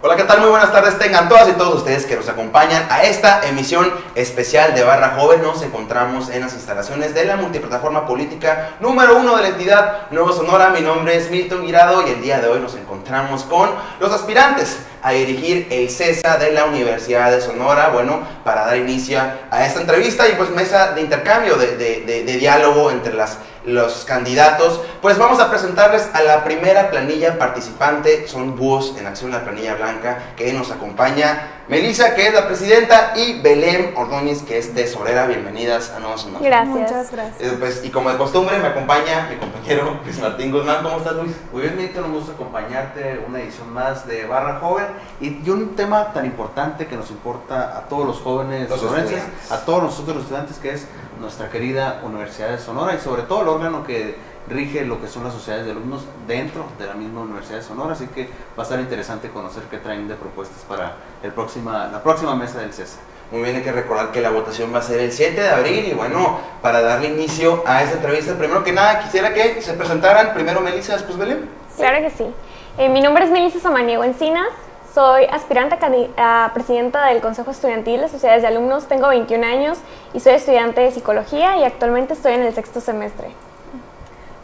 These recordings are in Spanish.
Hola, ¿qué tal? Muy buenas tardes. Tengan todas y todos ustedes que nos acompañan a esta emisión especial de Barra Joven. Nos encontramos en las instalaciones de la multiplataforma política número uno de la entidad Nuevo Sonora. Mi nombre es Milton Guirado y el día de hoy nos encontramos con los aspirantes a dirigir el CESA de la Universidad de Sonora. Bueno, para dar inicio a esta entrevista y pues mesa de intercambio, de, de, de diálogo entre las los candidatos, pues vamos a presentarles a la primera planilla participante, son búhos en acción la planilla blanca, que nos acompaña Melissa, que es la presidenta, y Belén Ordóñez, que es tesorera. Bienvenidas a Nueva Sonora. Gracias. Muchas gracias. Eh, pues, y como de costumbre, me acompaña mi compañero Luis Martín Guzmán. ¿Cómo estás, Luis? Muy bien, Milton, un gusto acompañarte una edición más de Barra Joven y, y un tema tan importante que nos importa a todos los jóvenes Los a todos nosotros los estudiantes, que es nuestra querida Universidad de Sonora y sobre todo el órgano que rige lo que son las sociedades de alumnos dentro de la misma Universidad de Sonora, así que va a estar interesante conocer qué traen de propuestas para el próxima, la próxima mesa del CESA. Muy bien, hay que recordar que la votación va a ser el 7 de abril y bueno, para darle inicio a esta entrevista, primero que nada quisiera que se presentaran primero Melissa, después Belén. Claro que sí. Eh, mi nombre es Melissa Samaniego Encinas. Soy aspirante a, presidenta del Consejo Estudiantil de Sociedades de Alumnos. Tengo 21 años y soy estudiante de psicología y actualmente estoy en el sexto semestre.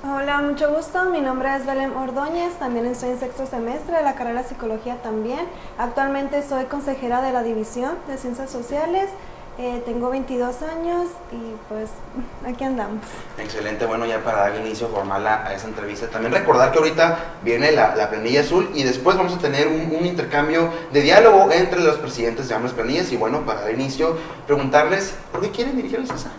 Hola, mucho gusto. Mi nombre es Belén Ordóñez. También estoy en sexto semestre de la carrera de psicología también. Actualmente soy consejera de la División de Ciencias Sociales. Eh, tengo 22 años y pues aquí andamos. Excelente, bueno, ya para dar inicio formal a, a esa entrevista. También recordar que ahorita viene la, la planilla azul y después vamos a tener un, intercambio de diálogo entre los presidentes de ambas planillas. Y bueno, para dar inicio, preguntarles por qué quieren dirigir el CESA.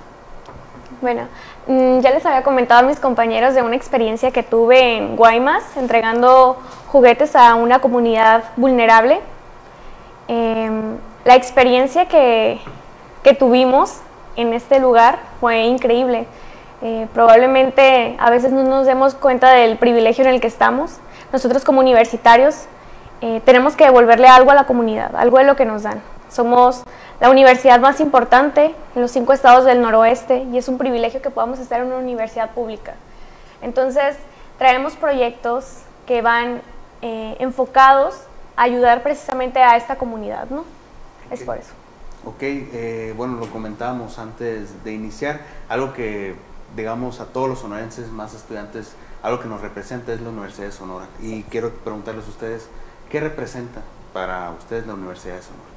Bueno, mm, ya les había comentado a mis compañeros de una experiencia que tuve en Guaymas, entregando juguetes a una comunidad vulnerable. Em, la experiencia que, que tuvimos en este lugar fue increíble. Eh, probablemente a veces no nos demos cuenta del privilegio en el que estamos. Nosotros como universitarios eh, tenemos que devolverle algo a la comunidad, algo de lo que nos dan. Somos la universidad más importante en los cinco estados del noroeste y es un privilegio que podamos estar en una universidad pública. Entonces, traemos proyectos que van eh, enfocados a ayudar precisamente a esta comunidad, ¿no? Es por eso. Ok, eh, bueno, lo comentábamos antes de iniciar, algo que, digamos, a todos los sonorenses, más estudiantes, algo que nos representa es la Universidad de Sonora. Y quiero preguntarles a ustedes, ¿qué representa para ustedes la Universidad de Sonora?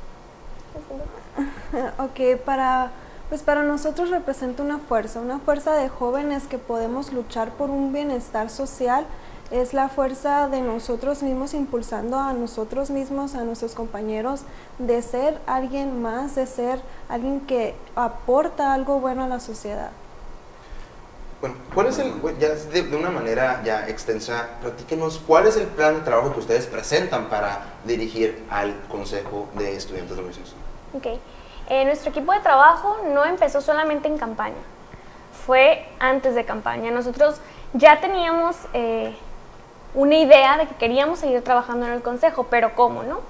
Ok, para, pues para nosotros representa una fuerza, una fuerza de jóvenes que podemos luchar por un bienestar social. Es la fuerza de nosotros mismos impulsando a nosotros mismos, a nuestros compañeros, de ser alguien más, de ser alguien que aporta algo bueno a la sociedad. Bueno, ¿cuál es el, ya de, una manera ya extensa, platíquenos, cuál es el plan de trabajo que ustedes presentan para dirigir al Consejo de Estudiantes de Universidad? Ok. Eh, nuestro equipo de trabajo no empezó solamente en campaña, fue antes de campaña. Nosotros ya teníamos eh, una idea de que queríamos seguir trabajando en el consejo, pero ¿cómo, no?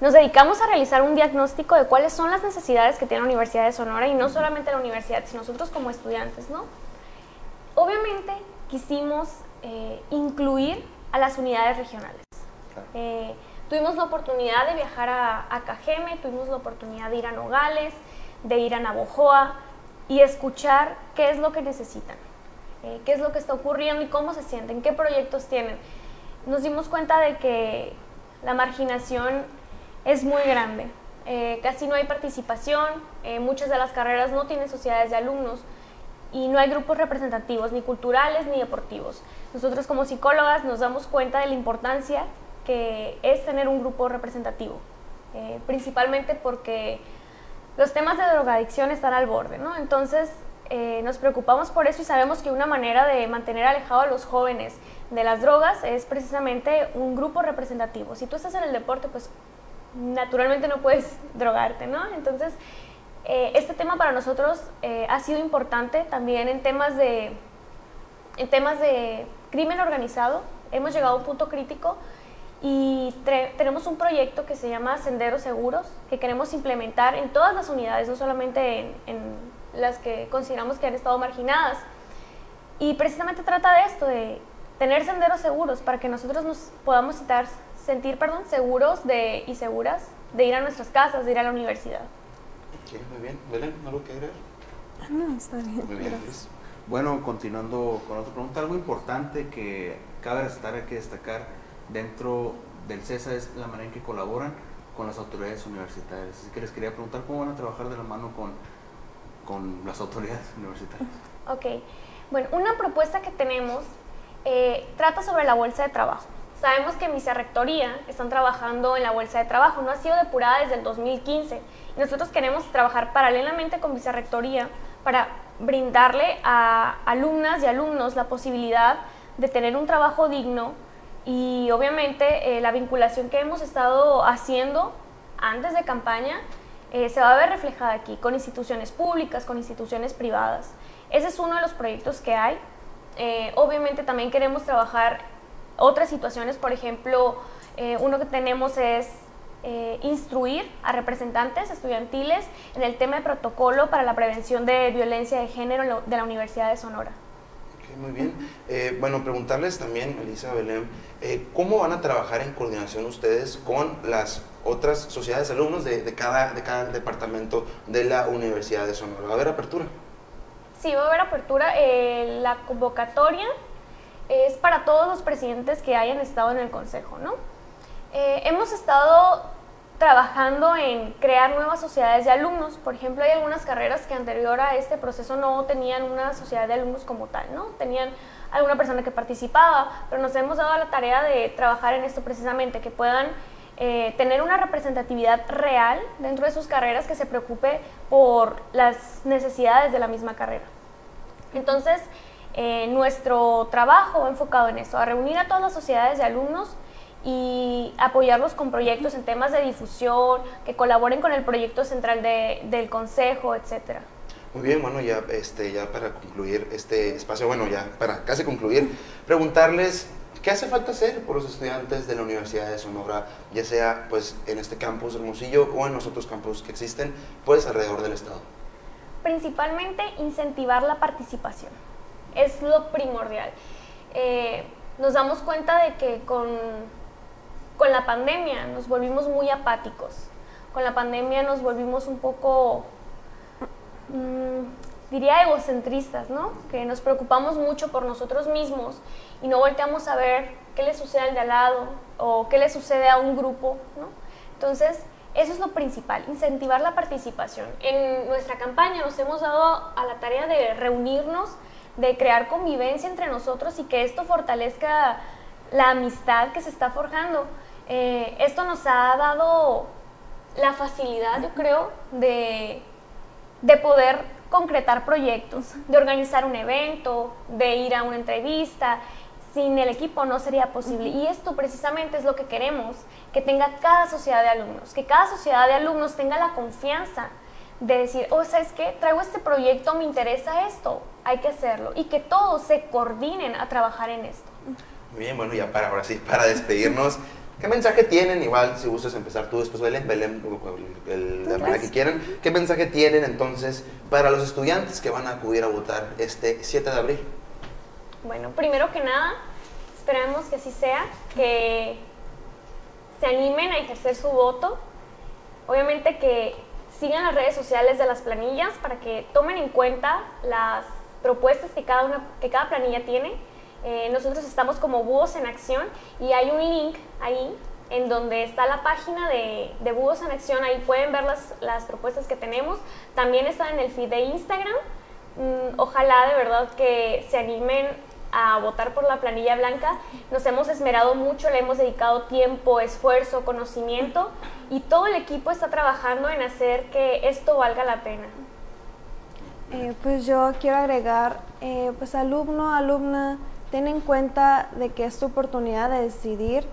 Nos dedicamos a realizar un diagnóstico de cuáles son las necesidades que tiene la Universidad de Sonora y no solamente la universidad, sino nosotros como estudiantes, ¿no? Obviamente quisimos eh, incluir a las unidades regionales. Eh, tuvimos la oportunidad de viajar a, a Cajeme, tuvimos la oportunidad de ir a Nogales, de ir a Navojoa y escuchar qué es lo que necesitan, eh, qué es lo que está ocurriendo y cómo se sienten, qué proyectos tienen. Nos dimos cuenta de que la marginación es muy grande, eh, casi no hay participación, eh, muchas de las carreras no tienen sociedades de alumnos y no hay grupos representativos, ni culturales ni deportivos. Nosotros como psicólogas nos damos cuenta de la importancia que es tener un grupo representativo, eh, principalmente porque los temas de drogadicción están al borde, ¿no? Entonces eh, nos preocupamos por eso y sabemos que una manera de mantener alejado a los jóvenes de las drogas es precisamente un grupo representativo. Si tú estás en el deporte, pues naturalmente no puedes drogarte, ¿no? Entonces, eh, este tema para nosotros eh, ha sido importante también en temas de en temas de crimen organizado. Hemos llegado a un punto crítico y tenemos un proyecto que se llama Senderos Seguros que queremos implementar en todas las unidades, no solamente en, en las que consideramos que han estado marginadas. Y precisamente trata de esto, de tener senderos seguros para que nosotros nos podamos citar sentir, perdón, seguros de, y seguras de ir a nuestras casas, de ir a la universidad. Sí, muy bien. Belén, ¿algo que agregar? No, está bien. Muy bien. Luis. Bueno, continuando con otra pregunta, algo importante que cabe resaltar, hay que destacar dentro del CESA es la manera en que colaboran con las autoridades universitarias. Así que les quería preguntar cómo van a trabajar de la mano con, con las autoridades universitarias. Ok, bueno, una propuesta que tenemos eh, trata sobre la bolsa de trabajo. Sabemos que en Vicerrectoría están trabajando en la bolsa de trabajo, no ha sido depurada desde el 2015 y nosotros queremos trabajar paralelamente con Vicerrectoría para brindarle a alumnas y alumnos la posibilidad de tener un trabajo digno y obviamente eh, la vinculación que hemos estado haciendo antes de campaña eh, se va a ver reflejada aquí, con instituciones públicas, con instituciones privadas. Ese es uno de los proyectos que hay. Eh, obviamente también queremos trabajar otras situaciones, por ejemplo, uno que tenemos es instruir a representantes estudiantiles en el tema de protocolo para la prevención de violencia de género de la Universidad de Sonora. Muy bien. Eh, bueno, preguntarles también, Elisa Belén, eh, ¿cómo van a trabajar en coordinación ustedes con las otras sociedades de alumnos de, cada, de cada departamento de la Universidad de Sonora? ¿Va a haber apertura? Sí, va a haber apertura. eh, la convocatoria es para todos los presidentes que hayan estado en el Consejo, ¿no? Hemos estado trabajando en crear nuevas sociedades de alumnos. Por ejemplo, hay algunas carreras que anterior a este proceso no tenían una sociedad de alumnos como tal, ¿no? Tenían alguna persona que participaba, pero nos hemos dado la tarea de trabajar en esto precisamente, que puedan eh, tener una representatividad real dentro de sus carreras que se preocupe por las necesidades de la misma carrera. Entonces, eh, nuestro trabajo enfocado en eso, a reunir a todas las sociedades de alumnos y apoyarlos con proyectos en temas de difusión, que colaboren con el proyecto central de- del consejo, etcétera. Muy bien, bueno, ya, este, ya para concluir este espacio, bueno, ya para casi concluir, preguntarles qué hace falta hacer por los estudiantes de la Universidad de Sonora, ya sea pues en este campus Hermosillo o en los otros campus que existen, pues alrededor del estado. Principalmente incentivar la participación, es lo primordial. Eh, nos damos cuenta de que con, con pandemia nos volvimos muy apáticos, con la pandemia nos volvimos un poco, mm, diría, egocentristas, ¿no? Que nos preocupamos mucho por nosotros mismos y no volteamos a ver qué le sucede al de al lado o qué le sucede a un grupo, ¿no? Entonces, eso es lo principal, incentivar la participación. En nuestra campaña nos hemos dado a la tarea de reunirnos, de crear convivencia entre nosotros y que esto fortalezca la amistad que se está forjando. Eh, esto nos ha dado la facilidad, yo creo, de, de poder concretar proyectos, de organizar un evento, de ir a una entrevista. Sin el equipo no sería posible. Y esto precisamente es lo que queremos, que tenga cada sociedad de alumnos, que cada sociedad de alumnos tenga la confianza de decir, oh, ¿sabes qué? Traigo este proyecto, me interesa esto, hay que hacerlo. Y que todos se coordinen a trabajar en esto. Muy bien, bueno, ya para ahora sí, para despedirnos, ¿qué mensaje tienen? Igual, si gustas empezar tú después, Belén, Belén, el- la manera que quieran. ¿Qué mensaje tienen entonces para los estudiantes que van a acudir a votar este 7 de abril? Bueno, primero que nada, esperemos que así sea, que se animen a ejercer su voto. Obviamente que sigan las redes sociales de las planillas para que tomen en cuenta las propuestas que cada, una, que cada planilla tiene. Eh, nosotros estamos como Búhos en Acción y hay un link ahí en donde está la página de, Búhos en Acción, ahí pueden ver las, las propuestas que tenemos. También está en el feed de Instagram. Mm, ojalá de verdad que se animen a votar por la planilla blanca. Nos hemos esmerado mucho, le hemos dedicado tiempo, esfuerzo, conocimiento y todo el equipo está trabajando en hacer que esto valga la pena. Eh, pues yo quiero agregar, eh, pues alumno, alumna, ten en cuenta de que es tu oportunidad de decidir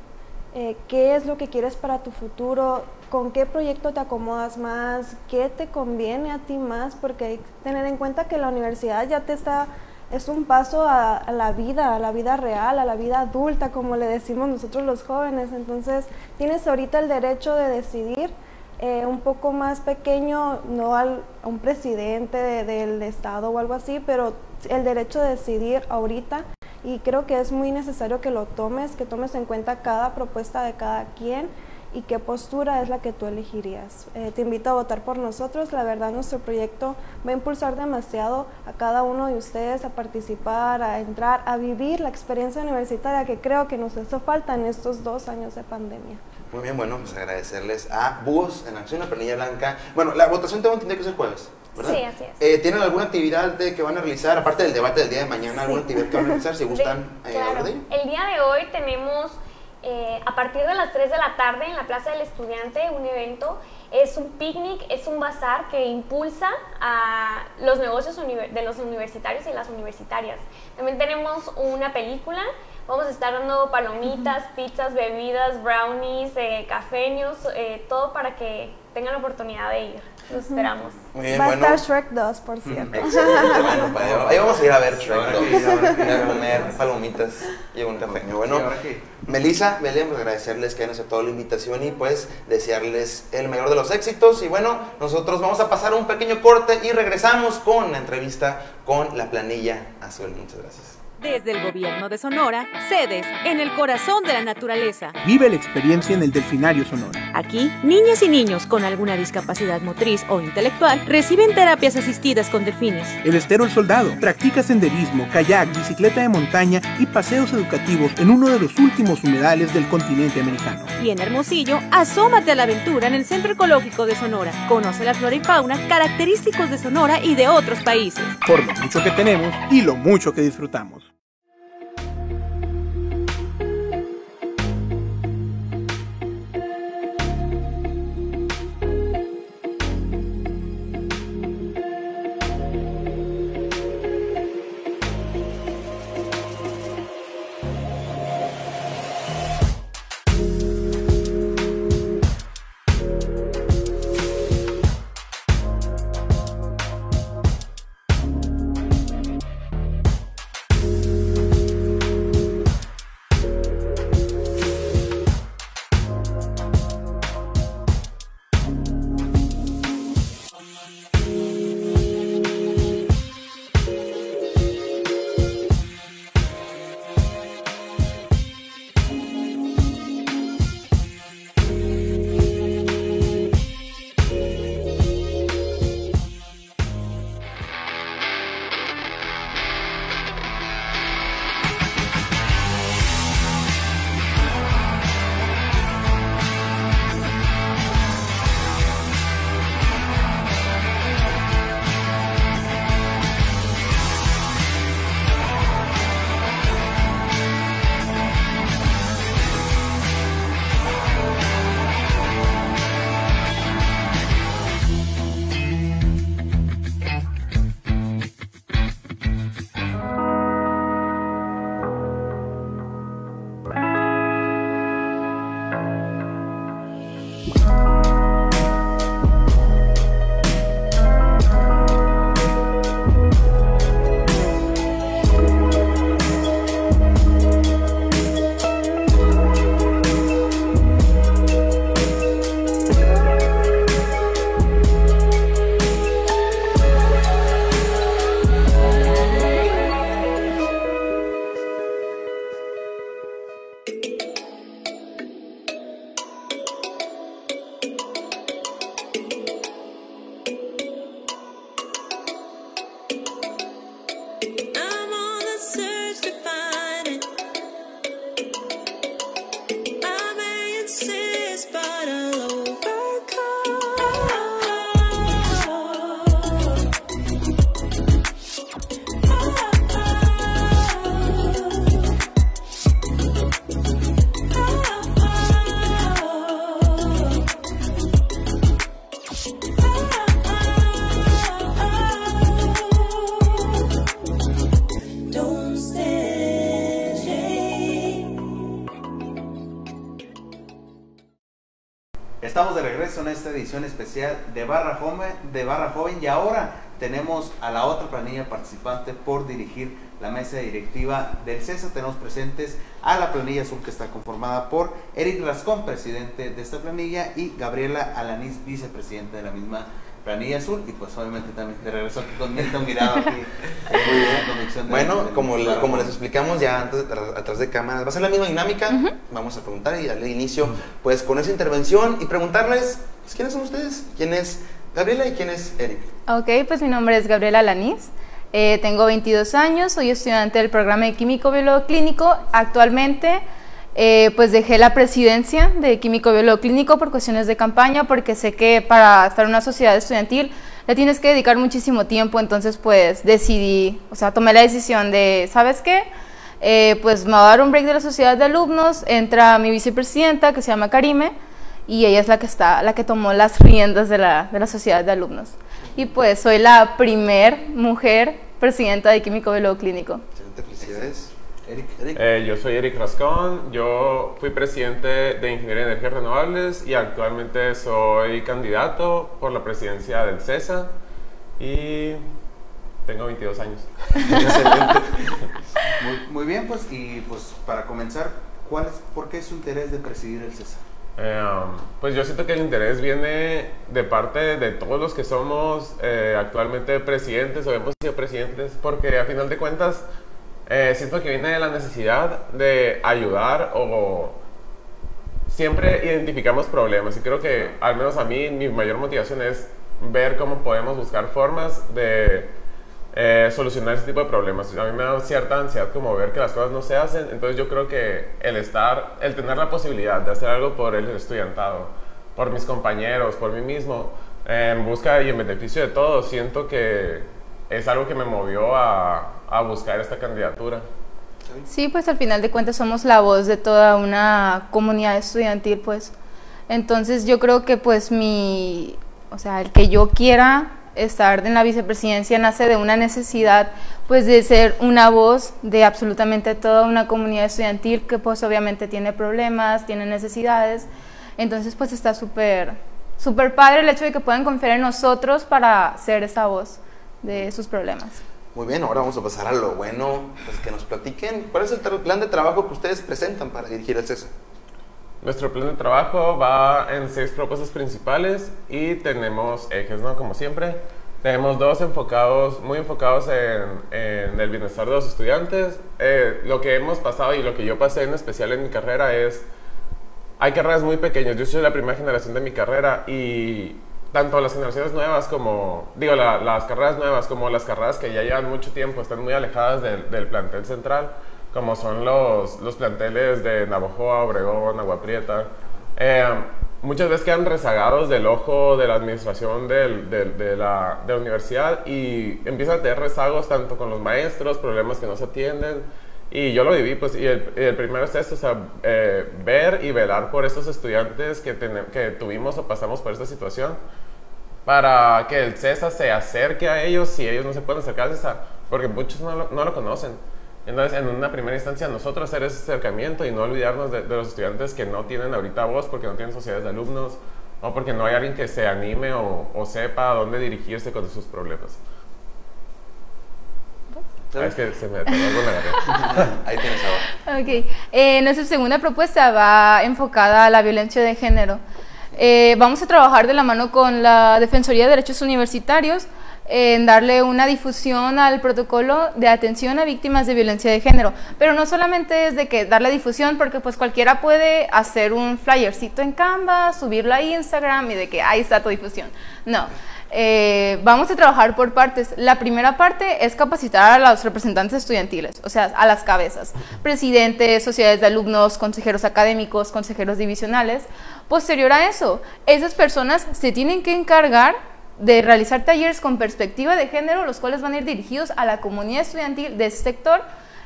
eh, qué es lo que quieres para tu futuro, con qué proyecto te acomodas más, qué te conviene a ti más, porque hay que tener en cuenta que la universidad ya te está, es un paso a, la vida, a la vida real, a la vida adulta, como le decimos nosotros los jóvenes. Entonces, tienes ahorita el derecho de decidir eh, un poco más pequeño, no al, a un presidente de- del estado o algo así, pero el derecho de decidir ahorita y creo que es muy necesario que lo tomes, que tomes en cuenta cada propuesta de cada quien y qué postura es la que tú elegirías. Eh, te invito a votar por nosotros, la verdad nuestro proyecto va a impulsar demasiado a cada uno de ustedes a participar, a entrar, a vivir la experiencia universitaria que creo que nos hizo falta en estos dos años de pandemia. Muy bien, bueno, pues agradecerles a Búhos en Acción, la planilla blanca. Bueno, la votación tengo entendido que es el jueves. ¿Verdad? Sí, así es. Eh, ¿Tienen alguna actividad de, que van a realizar, aparte del debate del día de mañana, alguna actividad que van a realizar, si gustan De- eh, claro. de? El día de hoy tenemos, eh, a partir de las 3 de la tarde, en la Plaza del Estudiante, un evento. Es un picnic, es un bazar que impulsa a los negocios de los universitarios y las universitarias. También tenemos una película. Vamos a estar dando palomitas, pizzas, bebidas, brownies, eh, cafeños, eh, todo para que tengan la oportunidad de ir. Los esperamos. Muy bien, Va a bueno. estar Shrek 2, por cierto. Excelente, bueno, pues, ahí vamos a ir a ver Shrek Ahora 2, que ir, ahora que ir. a comer palomitas y un café. Bueno, Melissa, Belén, pues agradecerles que hayan aceptado la invitación y pues desearles el mayor de los éxitos. Y bueno, nosotros vamos a pasar un pequeño corte y regresamos con la entrevista con la planilla azul. Muchas gracias. Desde el gobierno de Sonora, sedes en el corazón de la naturaleza. Vive la experiencia en el Delfinario Sonora. Aquí, niñas y niños con alguna discapacidad motriz o intelectual reciben terapias asistidas con delfines. El Estero El Soldado practica senderismo, kayak, bicicleta de montaña y paseos educativos en uno de los últimos humedales del continente americano. Y en Hermosillo, asómate a la aventura en el Centro Ecológico de Sonora. Conoce la flora y fauna característicos de Sonora y de otros países. Por lo mucho que tenemos y lo mucho que disfrutamos. Especial de Barra Joven, de Barra Joven y ahora tenemos a la otra planilla participante por dirigir la mesa directiva del CESA. Tenemos presentes a la planilla azul que está conformada por Eric Rascón, presidente de esta planilla, y Gabriela Alanís, vicepresidente de la misma planilla azul y pues obviamente también de regreso aquí con Milton Mirado aquí. Muy bien, convicción de- Bueno, del como, Barra como les explicamos ya antes, de- atrás de cámaras, va a ser la misma dinámica. Vamos a preguntar y darle inicio pues con esa intervención y preguntarles pues, quiénes son ustedes, quién es Gabriela y quién es Eric. Ok, pues mi nombre es Gabriela Lanís. Eh, tengo 22 años, soy estudiante del programa de Químico Biólogo Clínico. Actualmente, eh, pues dejé la presidencia de Químico Biólogo Clínico por cuestiones de campaña, porque sé que para estar en una sociedad estudiantil le tienes que dedicar muchísimo tiempo. Entonces, pues decidí, o sea, tomé la decisión de, ¿sabes qué? Eh, pues me va a dar un break de la sociedad de alumnos. Entra mi vicepresidenta, que se llama Karime y ella es la que está, la que tomó las riendas de la, de la sociedad de alumnos. Y pues soy la primer mujer presidenta de Químico Biólogo Clínico. Felicidades. Eric. Eric. Eh, yo soy Eric Rascón, yo fui presidente de Ingeniería de Energías Renovables y actualmente soy candidato por la presidencia del CESA y tengo 22 años. Muy, muy bien, pues, y pues para comenzar, ¿cuál es, ¿por qué su interés de presidir el CESA? Eh, um, pues yo siento que el interés viene de parte de todos los que somos eh, actualmente presidentes o hemos sido presidentes, porque a final de cuentas eh, siento que viene de la necesidad de ayudar o siempre identificamos problemas y creo que al menos a mí mi mayor motivación es ver cómo podemos buscar formas de eh, solucionar ese tipo de problemas. A mí me da cierta ansiedad como ver que las cosas no se hacen, entonces yo creo que el estar, el tener la posibilidad de hacer algo por el estudiantado, por mis compañeros, por mí mismo, en busca y en beneficio de todos, siento que es algo que me movió a, a buscar esta candidatura. Sí, pues al final de cuentas somos la voz de toda una comunidad estudiantil, pues. Entonces yo creo que pues mi, o sea, el que yo quiera estar en la vicepresidencia nace de una necesidad pues de ser una voz de absolutamente toda una comunidad estudiantil que pues obviamente tiene problemas, tiene necesidades. Entonces pues está súper, súper padre el hecho de que puedan confiar en nosotros para ser esa voz de sus problemas. Muy bien, ahora vamos a pasar a lo bueno, pues que nos platiquen cuál es el plan de trabajo que ustedes presentan para dirigir el CESA. Nuestro plan de trabajo va en seis propuestas principales y tenemos ejes, ¿no? Como siempre. Tenemos dos enfocados, muy enfocados en, en el bienestar de los estudiantes. Eh, lo que hemos pasado y lo que yo pasé en especial en mi carrera es, hay carreras muy pequeñas. Yo soy la primera generación de mi carrera y tanto las generaciones nuevas como, digo, la- las carreras nuevas como las carreras que ya llevan mucho tiempo están muy alejadas del, plantel central, como son los, los planteles de Navojoa, Obregón, Agua Prieta. Eh, muchas veces quedan rezagados del ojo de la administración de la universidad y empiezan a tener rezagos tanto con los maestros, problemas que no se atienden. Y yo lo viví, pues, y el, el primero es esto, o sea, eh, ver y velar por estos estudiantes que, tene- que tuvimos o pasamos por esta situación, para que el CESA se acerque a ellos si ellos no se pueden acercar al CESA, porque muchos no lo, no lo conocen. Entonces, en una primera instancia, nosotros hacer ese acercamiento y no olvidarnos de, de los estudiantes que no tienen ahorita voz porque no tienen sociedades de alumnos o porque no hay alguien que se anime o, o sepa a dónde dirigirse con sus problemas. Ah, es que se me en la garganta. Ahí tienes ahora. Ok, eh, nuestra segunda propuesta va enfocada a la violencia de género. Eh, vamos a trabajar de la mano con la Defensoría de Derechos Universitarios en darle una difusión al protocolo de atención a víctimas de violencia de género. Pero no solamente es de que darle difusión, porque pues cualquiera puede hacer un flyercito en Canva, subirlo a Instagram y de que ahí está tu difusión. No. Eh, vamos a trabajar por partes. La primera parte es capacitar a los representantes estudiantiles, o sea, a las cabezas, presidentes, sociedades de alumnos, consejeros académicos, consejeros divisionales. Posterior a eso, esas personas se tienen que encargar de realizar talleres con perspectiva de género, los cuales van a ir dirigidos a la comunidad estudiantil de ese sector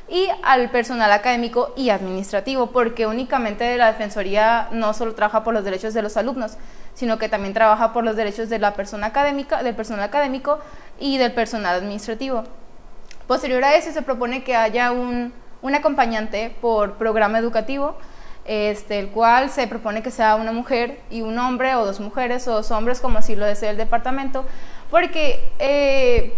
y al personal académico y administrativo, porque únicamente la Defensoría no solo trabaja por los derechos de los alumnos, sino que también trabaja por los derechos de la persona académica, del personal académico y del personal administrativo. Posterior a eso se propone que haya un, acompañante por programa educativo, este, el cual se propone que sea una mujer y un hombre, o dos mujeres o dos hombres, como así lo desea el departamento, porque eh,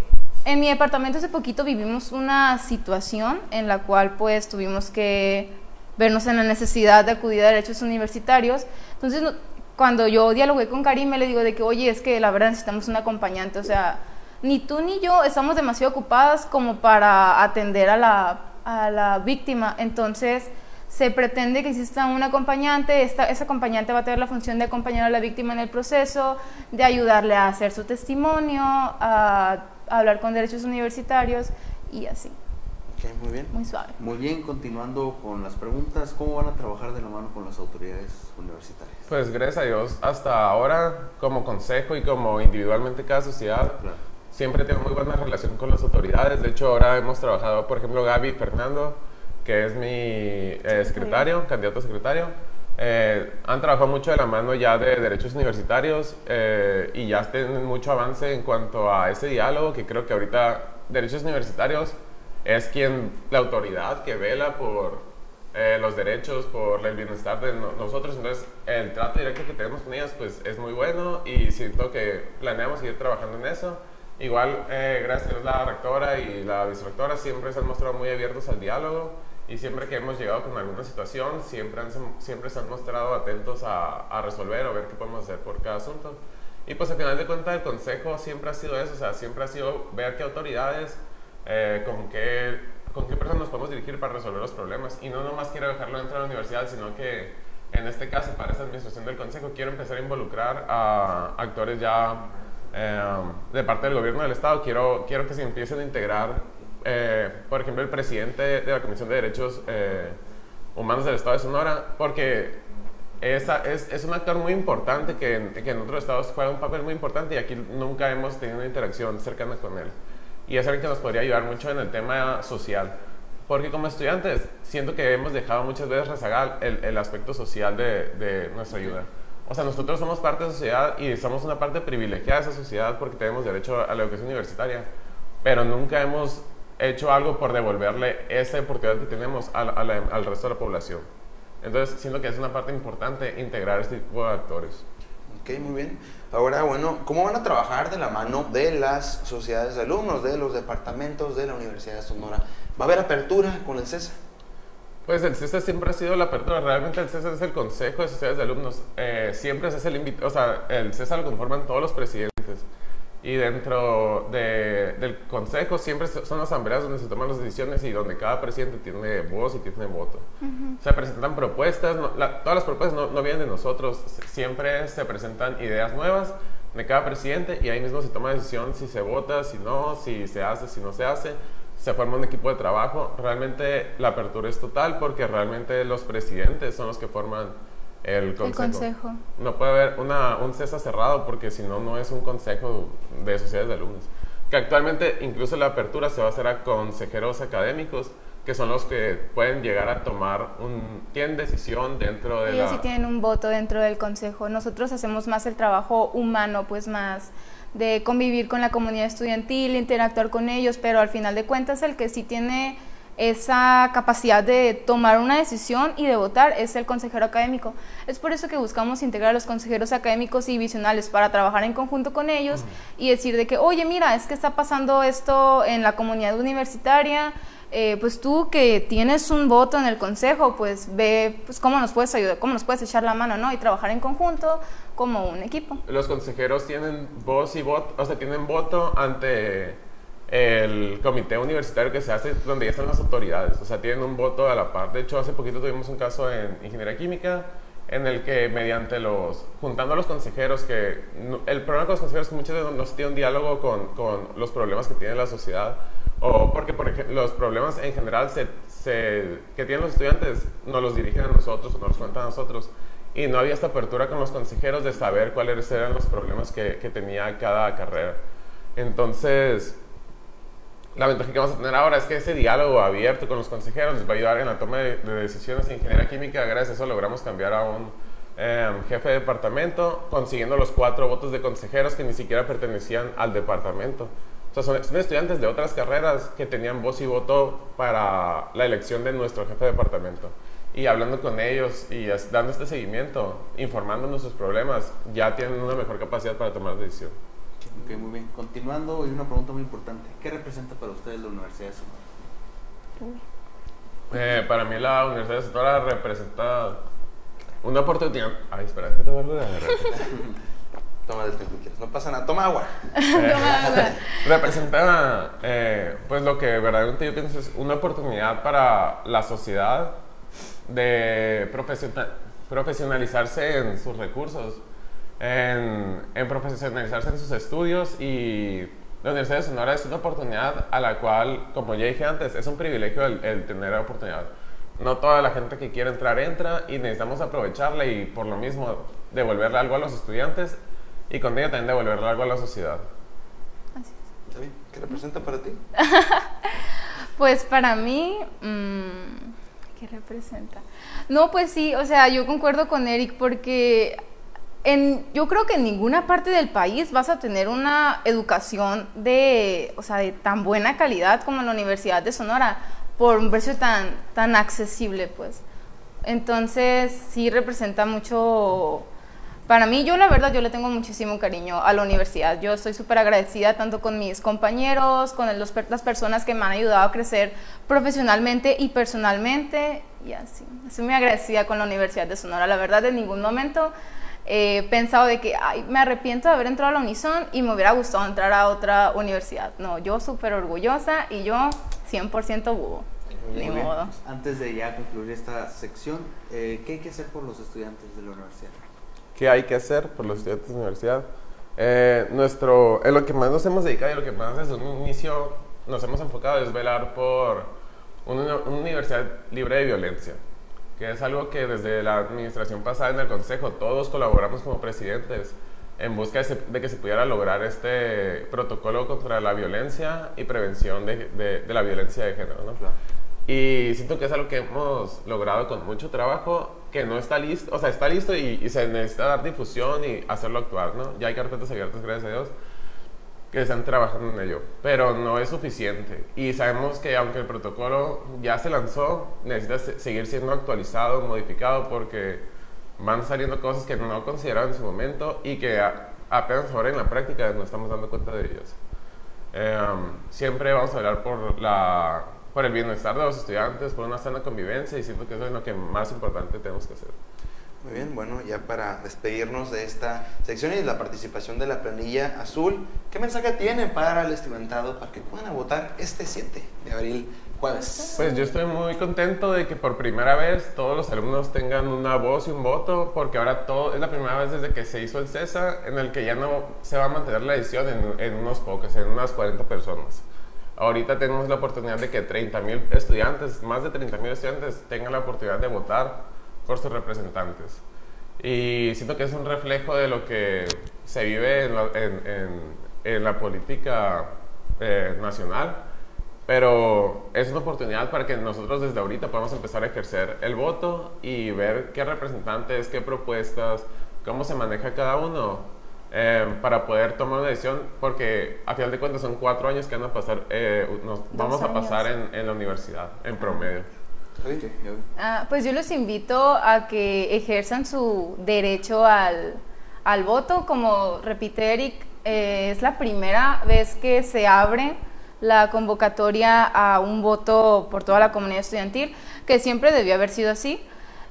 en mi departamento hace poquito vivimos una situación en la cual pues tuvimos que vernos en la necesidad de acudir a derechos universitarios. Entonces, cuando yo dialogué con Karim, le digo de que, oye, es que la verdad necesitamos un acompañante, o sea, ni tú ni yo estamos demasiado ocupadas como para atender a la, a la víctima, entonces se pretende que exista un acompañante, esta, ese acompañante va a tener la función de acompañar a la víctima en el proceso, de ayudarle a hacer su testimonio, a hablar con derechos universitarios y así, Ok, muy bien. muy suave. Muy bien, continuando con las preguntas, ¿cómo van a trabajar de la mano con las autoridades universitarias? Pues gracias a Dios, hasta ahora, como consejo y como individualmente cada sociedad, Claro. siempre tengo muy buena relación con las autoridades. De hecho, ahora hemos trabajado, por ejemplo, Gaby Fernando, que es mi eh, secretario, candidato a secretario. Eh, han trabajado mucho de la mano ya de derechos universitarios eh, y ya tienen mucho avance en cuanto a ese diálogo que creo que ahorita derechos universitarios es quien, la autoridad que vela por eh, los derechos, por el bienestar de no- nosotros. Entonces, el trato directo que tenemos con ellas pues es muy bueno y siento que planeamos seguir trabajando en eso. Igual, eh, gracias a la rectora y la vicerrectora siempre se han mostrado muy abiertos al diálogo y siempre que hemos llegado con alguna situación, siempre, han, siempre se han mostrado atentos a, a resolver o ver qué podemos hacer por cada asunto. Y pues al final de cuentas el consejo siempre ha sido eso, o sea, siempre ha sido ver qué autoridades, eh, con, qué, con qué personas nos podemos dirigir para resolver los problemas. Y no nomás quiero dejarlo dentro de la universidad, sino que en este caso, para esta administración del consejo, quiero empezar a involucrar a actores ya eh, de parte del gobierno del Estado. Quiero, quiero que se empiecen a integrar, eh, por ejemplo, el presidente de la Comisión de Derechos eh, Humanos del Estado de Sonora, porque esa, es, es un actor muy importante que en, que en otros estados juega un papel muy importante y aquí nunca hemos tenido una interacción cercana con él. Y es alguien que nos podría ayudar mucho en el tema social. Porque como estudiantes, siento que hemos dejado muchas veces rezagar el, el aspecto social de, de nuestra ayuda. O sea, nosotros somos parte de la sociedad y somos una parte privilegiada de esa sociedad porque tenemos derecho a la educación universitaria, pero nunca hemos hecho algo por devolverle esa oportunidad que tenemos a la- a la- al resto de la población. Entonces, siento que es una parte importante integrar este tipo de actores. Ok, muy bien. Ahora, bueno, ¿cómo van a trabajar de la mano de las sociedades de alumnos, de los departamentos de la Universidad de Sonora? ¿Va a haber apertura con el CESA? Pues el CESA siempre ha sido la apertura. Realmente el CESA es el Consejo de Sociedades de Alumnos. Eh, siempre hace el invitado, o sea, el CESA lo conforman todos los presidentes. Y dentro de- del Consejo siempre son asambleas donde se toman las decisiones y donde cada presidente tiene voz y tiene voto. Se presentan propuestas, no- la- todas las propuestas no, no vienen de nosotros, siempre se presentan ideas nuevas de cada presidente y ahí mismo se toma decisión si se vota, si no, si se hace, si no se hace. Se forma un equipo de trabajo. Realmente la apertura es total porque realmente los presidentes son los que forman el consejo. El consejo. No puede haber una, un CESA cerrado porque si no, no es un consejo de sociedades de alumnos. Que actualmente incluso la apertura se va a hacer a consejeros académicos, que son los que pueden llegar a tomar un... tienen decisión dentro de Ellos la... sí tienen un voto dentro del consejo. Nosotros hacemos más el trabajo humano, pues más de convivir con la comunidad estudiantil, interactuar con ellos, pero al final de cuentas el que sí tiene esa capacidad de tomar una decisión y de votar es el consejero académico. Es por eso que buscamos integrar a los consejeros académicos y visionales para trabajar en conjunto con ellos y decir de que, oye, mira, es que está pasando esto en la comunidad universitaria, eh, pues tú que tienes un voto en el consejo, pues ve pues cómo nos puedes ayudar, cómo nos puedes echar la mano, ¿no? Y trabajar en conjunto como un equipo. Los consejeros tienen voz y voto, o sea, tienen voto ante el comité universitario que se hace donde ya están las autoridades, o sea, tienen un voto a la par. De hecho, hace poquito tuvimos un caso en ingeniería química en el que mediante los, juntando a los consejeros, que el problema con los consejeros es que muchas veces no se tiene un diálogo con, con los problemas que tiene la sociedad, o porque, por ejemplo, los problemas en general se, se- que tienen los estudiantes no los dirigen a nosotros nos los cuentan a nosotros. Y no había esta apertura con los consejeros de saber cuáles eran los problemas que, que tenía cada carrera. Entonces, la ventaja que vamos a tener ahora es que ese diálogo abierto con los consejeros les va a ayudar en la toma de, de decisiones en ingeniería química. Gracias a eso logramos cambiar a un eh, jefe de departamento, consiguiendo los cuatro votos de consejeros que ni siquiera pertenecían al departamento. O sea, son, son estudiantes de otras carreras que tenían voz y voto para la elección de nuestro jefe de departamento. Y hablando con ellos y dando este seguimiento, informándonos sus problemas, ya tienen una mejor capacidad para tomar decisión. Ok, muy bien. Continuando, hay una pregunta muy importante. ¿Qué representa para ustedes la Universidad de Sonora? Eh, para mí la Universidad de Sonora representa una oportunidad. Ay, espera, déjate ver de Toma del tiempo que quieras. No pasa nada. Toma agua. representa eh, pues lo que verdaderamente yo pienso es una oportunidad para la sociedad de profesiona- profesionalizarse en sus recursos, en, en profesionalizarse en sus estudios y la Universidad de Sonora es una oportunidad a la cual, como ya dije antes, es un privilegio el, el tener la oportunidad. No toda la gente que quiere entrar entra y necesitamos aprovecharla y por lo mismo devolverle algo a los estudiantes y con ello también devolverle algo a la sociedad. ¿Está bien? ¿Qué representa para ti? Pues para mí, mm, ¿qué representa? No, pues sí, o sea, yo concuerdo con Eric porque en, yo creo que en ninguna parte del país vas a tener una educación de, o sea, de tan buena calidad como en la Universidad de Sonora por un precio tan, tan accesible, pues. Entonces, sí representa mucho para mí, yo la verdad, yo le tengo muchísimo cariño a la universidad. Yo estoy súper agradecida tanto con mis compañeros, con los las personas que me han ayudado a crecer profesionalmente y personalmente. Y así, estoy muy agradecida con la Universidad de Sonora. La verdad, en ningún momento he pensado de que, ay, me arrepiento de haber entrado a la Unison y me hubiera gustado entrar a otra universidad. No, yo súper orgullosa y yo 100% búho. Muy Ni bien. modo. Antes de ya concluir esta sección, eh, ¿qué hay que hacer por los estudiantes de la universidad? ¿Qué hay que hacer por los estudiantes de la universidad? Eh, nuestro, en lo que más nos hemos dedicado y lo que más desde un inicio nos hemos enfocado es velar por una, una universidad libre de violencia, que es algo que desde la administración pasada en el Consejo todos colaboramos como presidentes en busca de, se- de que se pudiera lograr este protocolo contra la violencia y prevención de, de- de la violencia de género. ¿no? Y siento que es algo que hemos logrado con mucho trabajo, que no está listo, o sea, está listo y, y se necesita dar difusión y hacerlo actuar, ¿no? Ya hay carpetas abiertas, gracias a Dios, que están trabajando en ello, pero no es suficiente. Y sabemos que aunque el protocolo ya se lanzó, necesita se- seguir siendo actualizado, modificado, porque van saliendo cosas que no consideraban en su momento y que apenas ahora en la práctica nos estamos dando cuenta de ellas. Eh, siempre vamos a hablar por, la, por el bienestar de los estudiantes, por una sana convivencia y siento que eso es lo que más importante tenemos que hacer. Muy bien, bueno, ya para despedirnos de esta sección y de la participación de la planilla azul, ¿qué mensaje tienen para el estudiantado para que puedan votar este 7 de abril, jueves? Pues yo estoy muy contento de que por primera vez todos los alumnos tengan una voz y un voto, porque ahora todo, es la primera vez desde que se hizo el CESA en el que ya no se va a mantener la edición en, en unos pocos, en unas 40 personas. Ahorita tenemos la oportunidad de que 30 mil estudiantes, más de 30 mil estudiantes, tengan la oportunidad de votar por sus representantes. Y siento que es un reflejo de lo que se vive en la, en- en- en la política eh, nacional, pero es una oportunidad para que nosotros desde ahorita podamos empezar a ejercer el voto y ver qué representantes, qué propuestas, cómo se maneja cada uno eh, para poder tomar una decisión, porque a final de cuentas son cuatro años que van a pasar, eh, nos vamos a años. pasar en, en la universidad, en promedio. Ah, pues yo los invito a que ejerzan su derecho al, al voto. Como repite Eric, eh, es la primera vez que se abre la convocatoria a un voto por toda la comunidad estudiantil, que siempre debió haber sido así.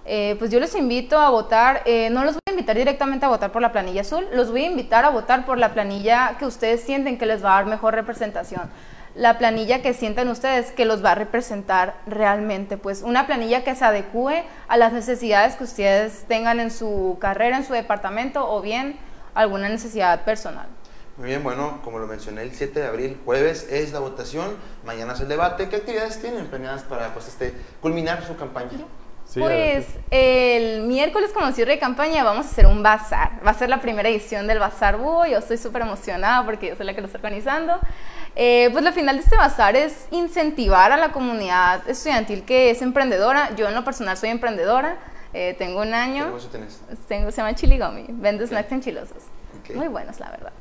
Eh, pues yo los invito a votar, eh, no los voy a invitar directamente a votar por la planilla azul, los voy a invitar a votar por la planilla que ustedes sienten que les va a dar mejor representación la planilla que sientan ustedes que los va a representar realmente, pues una planilla que se adecue a las necesidades que ustedes tengan en su carrera, en su departamento o bien alguna necesidad personal. Muy bien, bueno, como lo mencioné, el 7 de abril, jueves, es la votación, mañana es el debate. ¿Qué actividades tienen planeadas para pues, este, culminar su campaña? Sí, pues el miércoles como cierre de campaña vamos a hacer un bazar. Va a ser la primera edición del Bazar Búho. Yo estoy súper emocionada porque yo soy la que lo está organizando. Eh, pues la final de este bazar es incentivar a la comunidad estudiantil que es emprendedora. Yo en lo personal soy emprendedora. Eh, tengo un ¿Qué año. negocio tenés? Tengo, se llama Chiligomi. Vendo Ok. snacks enchilosos. Ok. Muy buenos, la verdad.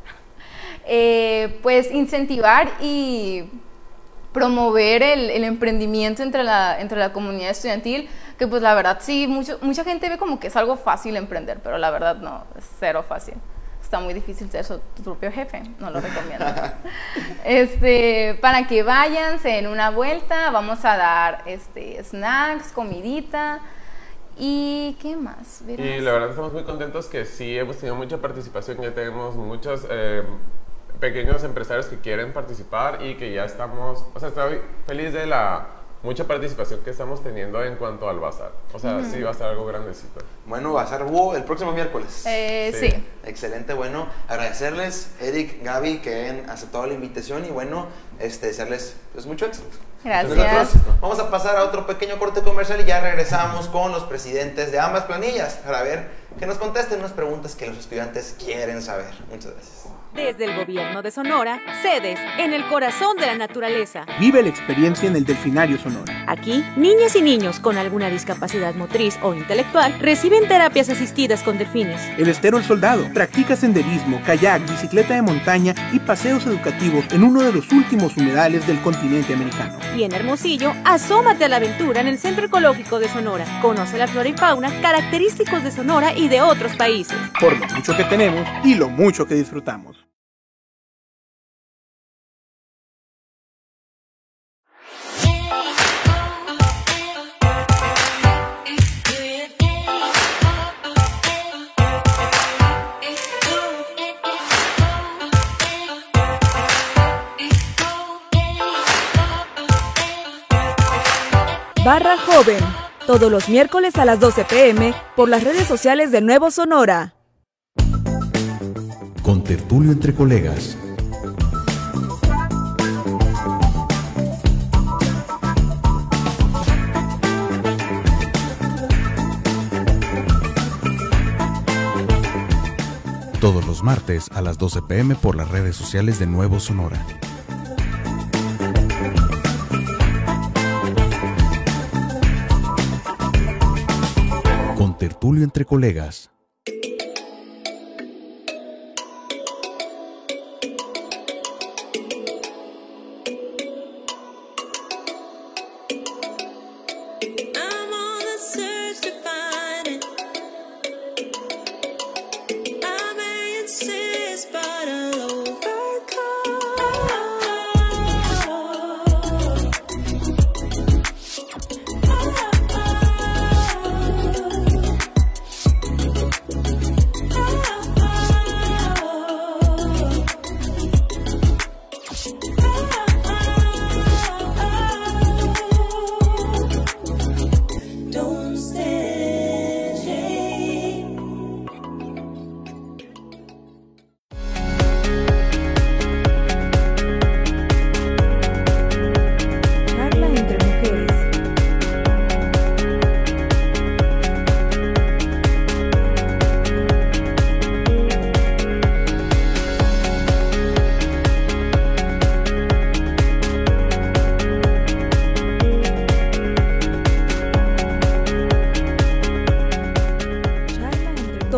Eh, pues incentivar y promover el, el emprendimiento entre la, entre la comunidad estudiantil, que pues la verdad sí, mucho, mucha gente ve como que es algo fácil emprender, pero la verdad no, es cero fácil. Está muy difícil ser su, tu propio jefe, no lo recomiendo. este, para que vayan, se den una vuelta, vamos a dar este, snacks, comidita, ¿Y qué más? Y Verás. la verdad estamos muy contentos que sí hemos tenido mucha participación, ya tenemos muchos eh, pequeños empresarios que quieren participar y que ya estamos, o sea, estoy feliz de la mucha participación que estamos teniendo en cuanto al bazar. O sea, sí va a ser algo grandecito. Bueno, Bazar Búho el próximo miércoles. Eh, Sí. sí. Excelente, bueno, agradecerles, Eric, Gaby, que han aceptado la invitación y bueno, este, desearles pues, mucho éxito. Gracias. Nosotros vamos a pasar a otro pequeño corte comercial y ya regresamos con los presidentes de ambas planillas para ver que nos contesten unas preguntas que los estudiantes quieren saber. Muchas gracias. Desde el gobierno de Sonora, sedes en el corazón de la naturaleza. Vive la experiencia en el Delfinario Sonora. Aquí, niñas y niños con alguna discapacidad motriz o intelectual reciben terapias asistidas con delfines. El Estero El Soldado practica senderismo, kayak, bicicleta de montaña y paseos educativos en uno de los últimos humedales del continente americano. Y en Hermosillo, asómate a la aventura en el Centro Ecológico de Sonora. Conoce la flora y fauna característicos de Sonora y de otros países. Por lo mucho que tenemos y lo mucho que disfrutamos. Barra Joven, todos los miércoles a las 12 pm por las redes sociales de Nuevo Sonora. Con tertulio entre colegas. Todos los martes a las 12 pm por las redes sociales de Nuevo Sonora. Con tertulio entre colegas.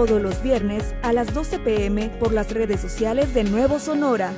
Todos los viernes a las 12 pm por las redes sociales de Nuevo Sonora.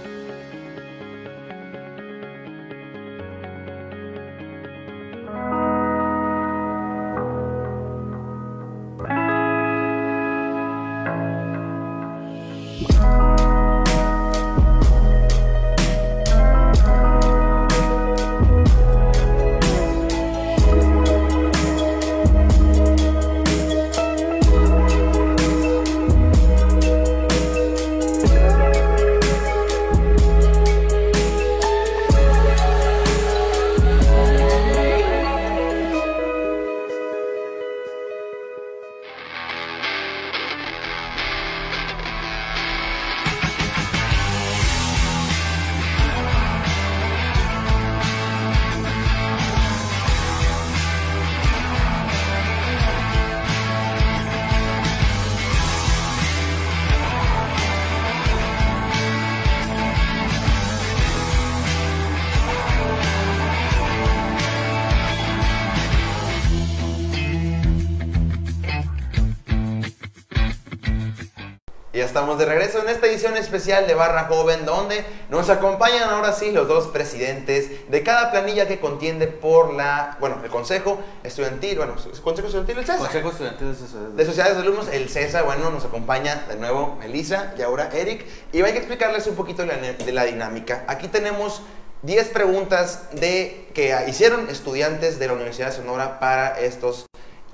En esta edición especial de Barra Joven, donde nos acompañan ahora sí los dos presidentes de cada planilla que contiende por la, bueno, el Consejo Estudiantil, bueno, el Consejo Estudiantil, el CESA. Consejo Estudiantil de Sociedades De Sociedades de Alumnos, el CESA, bueno, nos acompaña de nuevo Melissa y ahora Eric. Y hay que explicarles un poquito de la dinámica. Aquí tenemos 10 preguntas de, que hicieron estudiantes de la Universidad de Sonora para estos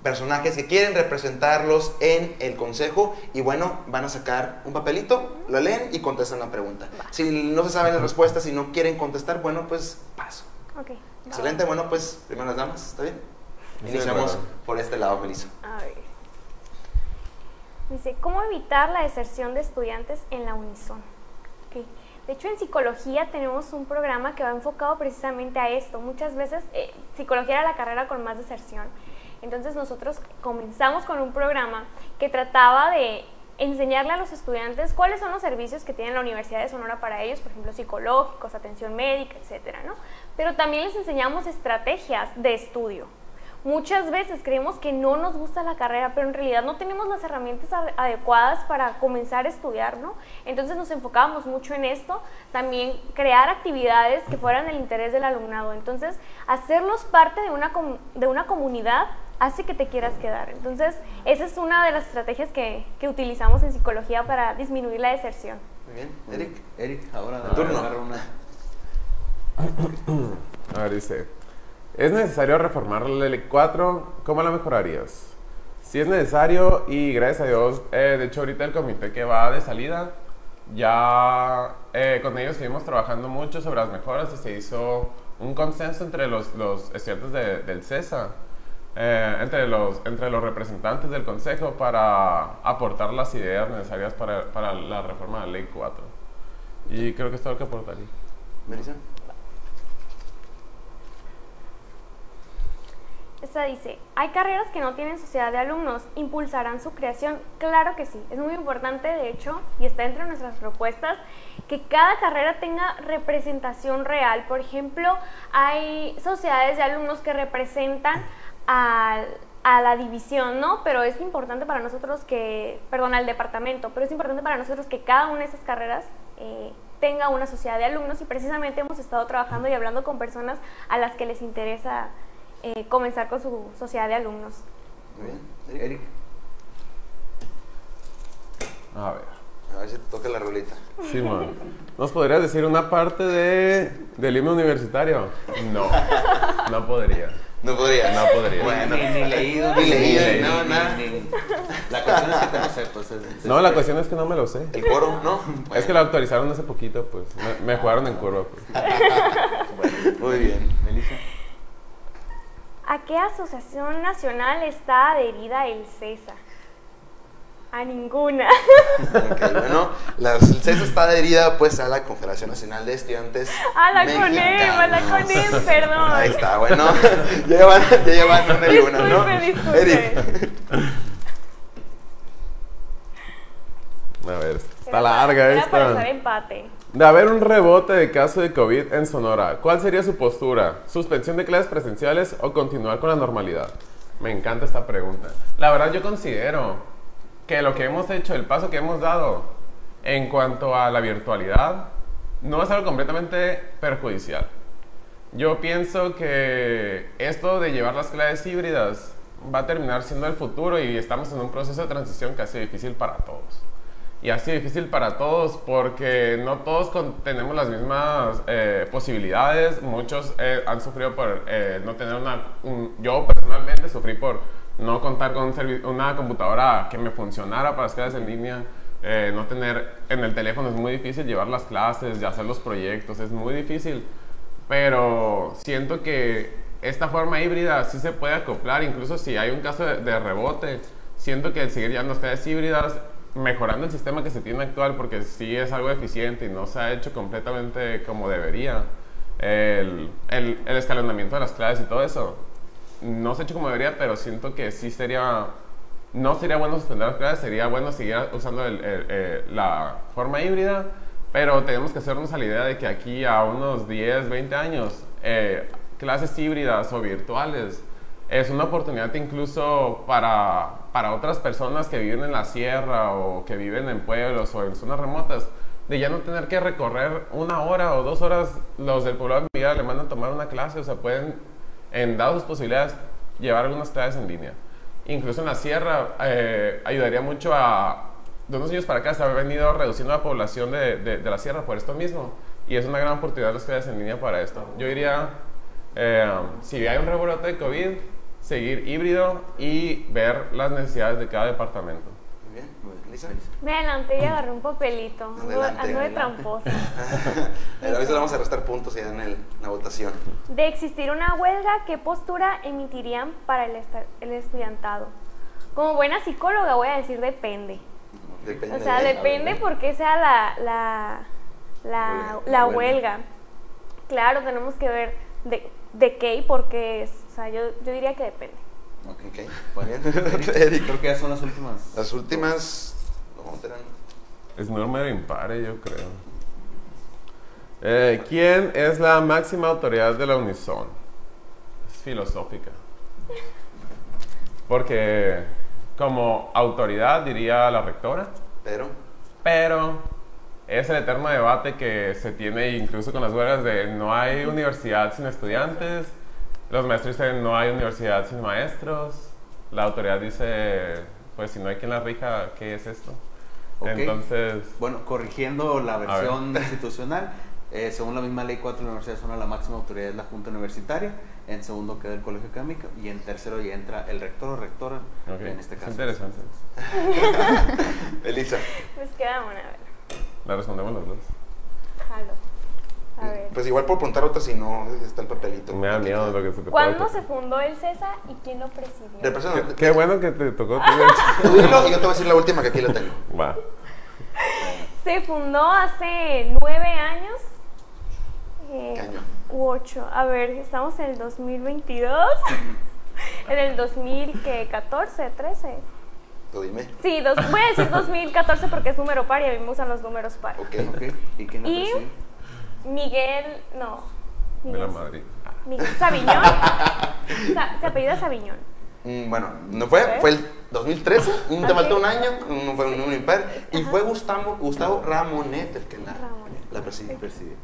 personajes que quieren representarlos en el consejo y bueno, van a sacar un papelito, lo leen y contestan la pregunta. Si no se saben las respuestas, si no quieren contestar, bueno, pues paso. Ok. Excelente, bueno, pues primero las damas, ¿está bien? Sí, Iniciamos claro. por este lado, Melissa. A ver. Dice, ¿cómo evitar la deserción de estudiantes en la Unison? Ok. De hecho, en psicología tenemos un programa que va enfocado precisamente a esto. Muchas veces, eh, psicología era la carrera con más deserción. Entonces nosotros comenzamos con un programa que trataba de enseñarle a los estudiantes cuáles son los servicios que tiene la Universidad de Sonora para ellos, por ejemplo, psicológicos, atención médica, etcétera, ¿no? Pero también les enseñamos estrategias de estudio. Muchas veces creemos que no nos gusta la carrera, pero en realidad no tenemos las herramientas adecuadas para comenzar a estudiar, ¿no? Entonces nos enfocábamos mucho en esto, también crear actividades que fueran del interés del alumnado. Entonces, hacerlos parte de una, de una comunidad hace que te quieras quedar. Entonces, esa es una de las estrategias que, que utilizamos en psicología para disminuir la deserción. Muy bien, Eric. Eric, ahora Turno. agarra una. A ver, dice, ¿es necesario reformar la ley 4? ¿Cómo la mejorarías? Si es necesario y gracias a Dios, eh, de hecho ahorita el comité que va de salida, ya eh, con ellos seguimos trabajando mucho sobre las mejoras y se hizo un consenso entre los, los estudiantes de- del CESA, eh, entre, los, entre los representantes del consejo para aportar las ideas necesarias para, para la reforma de la ley 4. Y creo que es todo lo que aportaría. Melissa. Esta dice, hay carreras que no tienen sociedad de alumnos, ¿impulsarán su creación? Claro que sí, es muy importante de hecho, y está dentro de nuestras propuestas, que cada carrera tenga representación real. Por ejemplo, hay sociedades de alumnos que representan al- a la división, ¿no? Pero es importante para nosotros que, perdón, al departamento, pero es importante para nosotros que cada una de esas carreras eh, tenga una sociedad de alumnos y precisamente hemos estado trabajando y hablando con personas a las que les interesa eh, comenzar con su sociedad de alumnos. Muy bien. Eric. A ver. A ver si te toca la rolita. Simón, ¿nos podrías decir una parte de, del himno universitario? No, no podría. No podría. No podría. Bueno. Ni, ni leído, Ni leído, ni- no, ni- nada. ni- La cuestión es que te lo sepas. es- No, la cuestión es que no me lo sé. El coro, ¿no? Es que lo actualizaron hace poquito, pues. Me, me jugaron en curva, pues. Muy bien. Melissa. ¿A qué asociación nacional está adherida el CESA? A ninguna. Ok, bueno, la CES está adherida pues a la Confederación Nacional de Estudiantes A la CONEM, a la. CONEM, perdón. Ahí está, bueno. ya llevan, ya llevan una y una, ¿no? Disculpe. Eric. A ver, está larga para- Era para hacer esta. empate. De haber un rebote de caso de COVID en Sonora, ¿cuál sería su postura? ¿Suspensión de clases presenciales o continuar con la normalidad? Me encanta esta pregunta. La verdad yo considero que lo que hemos hecho, el paso que hemos dado en cuanto a la virtualidad, no es algo completamente perjudicial. Yo pienso que esto de llevar las clases híbridas va a terminar siendo el futuro y estamos en un proceso de transición que ha difícil para todos. Y ha sido difícil para todos porque no todos tenemos las mismas eh, posibilidades. Muchos eh, han sufrido por eh, no tener una... un- yo personalmente sufrí por no contar con una computadora que me funcionara para las clases en línea. eh, no tener en el teléfono es muy difícil llevar las clases y hacer los proyectos, es muy difícil. Pero siento que esta forma híbrida sí se puede acoplar, incluso si hay un caso de, rebote. Siento que el seguir llevando las clases híbridas, mejorando el sistema que se tiene actual, porque sí es algo eficiente y no se ha hecho completamente como debería. El, el, el escalonamiento de las clases y todo eso. No se ha hecho como debería, pero siento que sí sería no sería bueno suspender las clases, sería bueno seguir usando la forma híbrida, pero tenemos que hacernos a la idea de que aquí a unos 10, 20 años, eh, clases híbridas o virtuales es una oportunidad incluso para, para otras personas que viven en la sierra o que viven en pueblos o en zonas remotas, de ya no tener que recorrer una hora o dos horas los del poblado de Miguel Alemán a tomar una clase, o sea, pueden, en dadas sus posibilidades, llevar algunas clases en línea incluso en la sierra, eh, ayudaría mucho a... De unos años para acá se ha venido reduciendo la población de la sierra por esto mismo. Y es una gran oportunidad las clases en línea para esto. Yo diría, eh, si hay un rebrote de COVID, seguir híbrido y ver las necesidades de cada departamento. Muy bien, muy bien. Lisa. Me adelanté y agarré un papelito. Ando, Adelante, ando de adelante. tramposa. Ahorita le vamos a restar puntos ya en el- la votación. De existir una huelga, ¿qué postura emitirían para el, el estudiantado? Como buena psicóloga voy a decir depende. Depende O sea, de- depende por qué sea la, la, la, Huelga, la huelga. huelga. Claro, tenemos que ver de, de qué y por qué es. O sea, yo, yo diría que depende. Ok, Ok, Bueno, muy bien. Eric. creo que ya son las últimas. Las últimas. Es número impare, yo creo. Eh, ¿Quién es la máxima autoridad de la Unison? Es filosófica. Porque como autoridad diría la rectora, Pero. pero es el eterno debate que se tiene incluso con las huelgas de no hay universidad sin estudiantes, los maestros dicen no hay universidad sin maestros, la autoridad dice pues si no hay quien la rija, ¿qué es esto? Entonces, Bueno, corrigiendo la ver. versión institucional, eh, según la misma ley 4 de la Universidad de Sonora, la máxima autoridad es la Junta Universitaria, en segundo queda el Colegio Académico y en tercero ya entra el rector o rectora, en este es caso. interesante. Elisa. Pues queda una, a ver. La respondemos los dos. Jalo. A ver. Pues igual por preguntar otra si no está el papelito. Me da miedo lo que se te ¿Cuándo se fundó el CESA y quién lo presidió? De persona. Qué, qué bueno que te tocó. Tú dilo y yo te voy a decir la última que aquí lo tengo. Va. Se fundó hace nueve años. eh, ¿Qué año? U ocho. A ver, estamos en el 2022. en el 2014, 13. Tú dime. Sí, dos, voy a decir 2014 porque es número par y a mí me gustan los números par. Ok. Ok, ¿y quién la Y- preside? Miguel, no. De la Miguel, Madrid. Miguel Sabiñón. Sa- se apellida Sabiñón. Mm, Bueno, no fue, ¿Eh? fue el 2013, un- te faltó un año, no fue un número impar, y fue Gustavo, Gustavo Ramonet el que la, Ramonet. la presidió. Preside.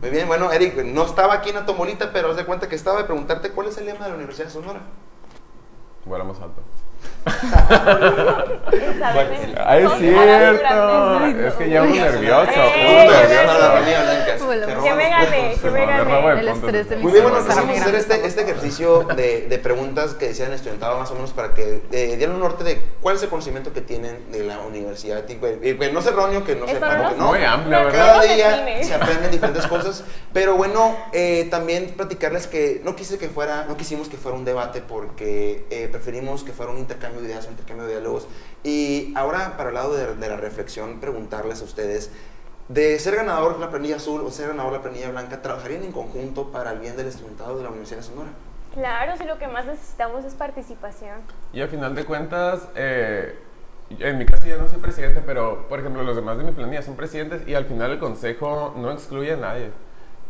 Muy bien, bueno, Eric, no estaba aquí en la tomolita, pero haz de cuenta que estaba de preguntarte cuál es el lema de la Universidad de Sonora. Volamos alto. Isabel Benítez. ¡Ay, es cierto! grandes. Es que ya uno nervioso. Eh, uno ya nervioso. Que me puntos. que me de El estrés de Muy bien, bueno, empezamos a hacer este, este ejercicio de, de preguntas que decían estudiantado más o menos para que eh, dieran un norte de cuál es el conocimiento que tienen de la universidad. Y, pues, y, no es erróneo que no Esto sepan no. Muy amplio, ¿verdad? Cada día se aprenden diferentes cosas, pero bueno, eh, también platicarles que no quise que fuera, no quisimos que fuera un debate porque eh, preferimos que fuera un intercambio de ideas, un intercambio de diálogos. Y ahora, para el lado de, de la reflexión, preguntarles a ustedes, de ser ganador la planilla azul o ser ganador la planilla blanca, ¿trabajarían en conjunto para el bien del estudiantado de la Universidad de Sonora? Claro, si lo que más necesitamos es participación. Y al final de cuentas, eh, en mi caso ya no soy presidente, pero por ejemplo los demás de mi planilla son presidentes y al final el consejo no excluye a nadie.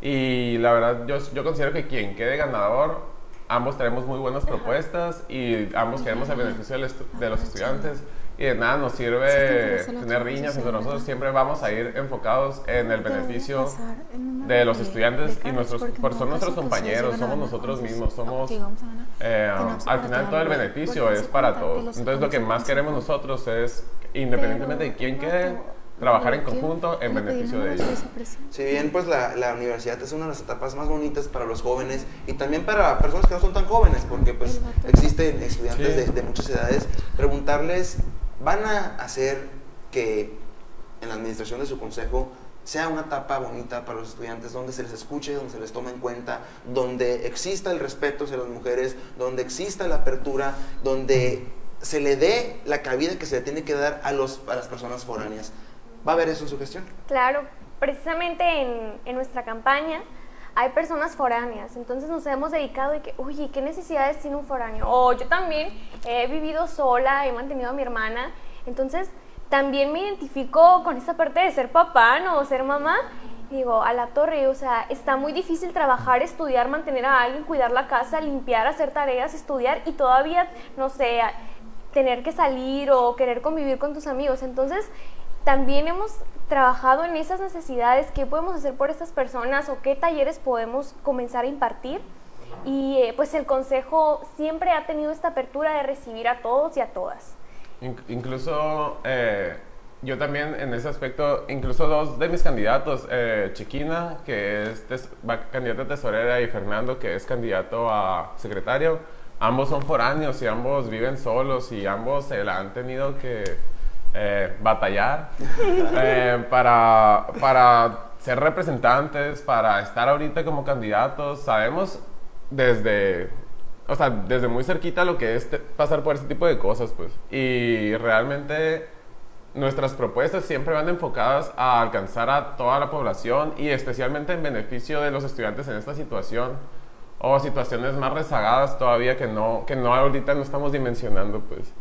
Y la verdad yo, yo considero que quien quede ganador, ambos traemos muy buenas propuestas y ambos queremos el beneficio de los estudiantes. Y de nada nos sirve tener riñas entre nosotros, siempre vamos a ir enfocados en el beneficio de los estudiantes y nuestros, por son nuestros compañeros, somos nosotros mismos, somos eh, al final todo el beneficio es para todos. Entonces lo que más queremos nosotros es, independientemente de quién quede, trabajar en conjunto en beneficio de ellos. Si bien pues la, la universidad es una de las etapas más bonitas para los jóvenes y también para personas que no son tan jóvenes, porque pues existen estudiantes Sí. de, de muchas edades, preguntarles, ¿van a hacer que en la administración de su consejo sea una etapa bonita para los estudiantes, donde se les escuche, donde se les tome en cuenta, donde exista el respeto hacia las mujeres, donde exista la apertura, donde se le dé la cabida que se le tiene que dar a, los, a las personas foráneas? ¿Va a haber eso en su gestión? Claro, precisamente en, en nuestra campaña hay personas foráneas, entonces nos hemos dedicado y que, oye, ¿qué necesidades tiene un foráneo? O yo también he vivido sola, he mantenido a mi hermana, entonces también me identifico con esa parte de ser papá, ¿no? Ser mamá. Digo, a la torre, o sea, está muy difícil trabajar, estudiar, mantener a alguien, cuidar la casa, limpiar, hacer tareas, estudiar y todavía, no sé, tener que salir o querer convivir con tus amigos. Entonces, también hemos trabajado en esas necesidades, qué podemos hacer por estas personas o qué talleres podemos comenzar a impartir. Y eh, pues el consejo siempre ha tenido esta apertura de recibir a todos y a todas. In- incluso eh, yo también en ese aspecto, incluso dos de mis candidatos, eh, Chiquina, que es candidata a tesorera, y Fernando, que es candidato a secretario, ambos son foráneos y ambos viven solos y ambos se la han tenido que eh, batallar eh, para, para ser representantes, para estar ahorita como candidatos. Sabemos desde, o sea, desde muy cerquita lo que es pasar por este tipo de cosas, pues. Y realmente nuestras propuestas siempre van enfocadas a alcanzar a toda la población y especialmente en beneficio de los estudiantes en esta situación o situaciones más rezagadas todavía que no, que no ahorita no estamos dimensionando, pues.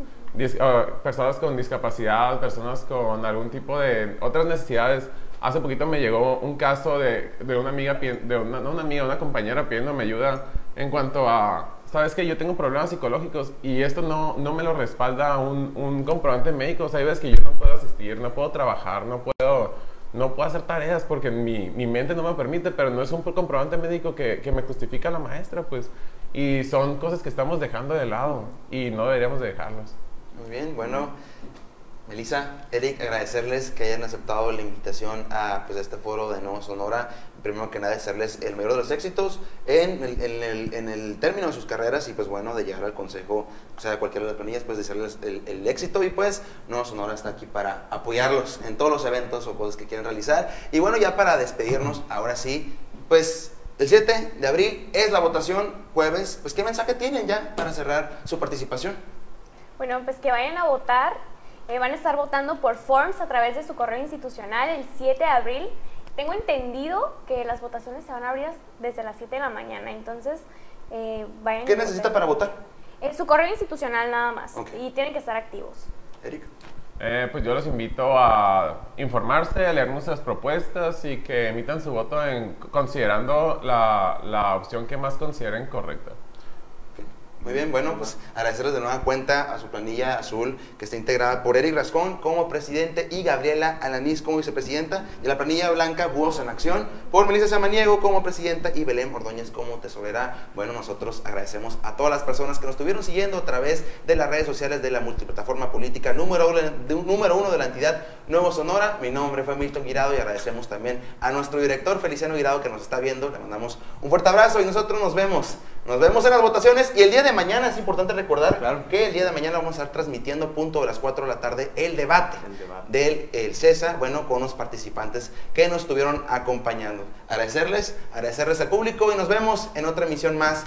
Ah, personas con discapacidad, personas con algún tipo de otras necesidades. Hace poquito me llegó un caso de, de una amiga, de una, no una amiga, una compañera pidiéndome ayuda en cuanto a, sabes que yo tengo problemas psicológicos y esto no, no me lo respalda un, un comprobante médico. O sea, hay veces que yo no puedo asistir, no puedo trabajar, no puedo, no puedo hacer tareas porque mi, mi mente no me permite, pero no es un comprobante médico que, que me justifica la maestra, pues. Y son cosas que estamos dejando de lado y no deberíamos de dejarlos. Muy bien, bueno, Melissa, Eric, agradecerles que hayan aceptado la invitación a pues, este foro de Nuevo Sonora. Primero que nada, desearles el mayor de los éxitos en el, en el- en el término de sus carreras y, pues bueno, de llegar al consejo, o sea, de cualquiera de las planillas, pues desearles el, el éxito y, pues, Nuevo Sonora está aquí para apoyarlos en todos los eventos o cosas que quieran realizar. Y bueno, ya para despedirnos, ahora sí, pues. El 7 de abril es la votación, jueves. Pues, ¿qué mensaje tienen ya para cerrar su participación? Bueno, pues que vayan a votar. Eh, van a estar votando por forms a través de su correo institucional el 7 de abril. Tengo entendido que las votaciones se van a abrir desde las 7 de la mañana, entonces eh, vayan. ¿Qué necesita para votar? Eh, su correo institucional nada más y tienen que estar activos. Eric. Eh, pues yo los invito a informarse, a leer nuestras propuestas y que emitan su voto en, considerando la, la opción que más consideren correcta. Muy bien, bueno, pues agradecerles de nueva cuenta a su planilla azul que está integrada por Eric Rascón como presidente y Gabriela Alanís como vicepresidenta y la planilla blanca Búhos en Acción por Melissa Samaniego como presidenta y Belén Ordóñez como tesorera. Bueno, nosotros agradecemos a todas las personas que nos estuvieron siguiendo a través de las redes sociales de la multiplataforma política número, uno- número uno de la entidad Nuevo Sonora. Mi nombre fue Milton Guirado y agradecemos también a nuestro director Feliciano Guirado que nos está viendo. Le mandamos un fuerte abrazo y nosotros nos vemos. Nos vemos en las votaciones y el día de mañana es importante recordar que el día de mañana vamos a estar transmitiendo punto de las 4 de la tarde el debate, del el César, bueno, con los participantes que nos estuvieron acompañando. Agradecerles, agradecerles al público y nos vemos en otra emisión más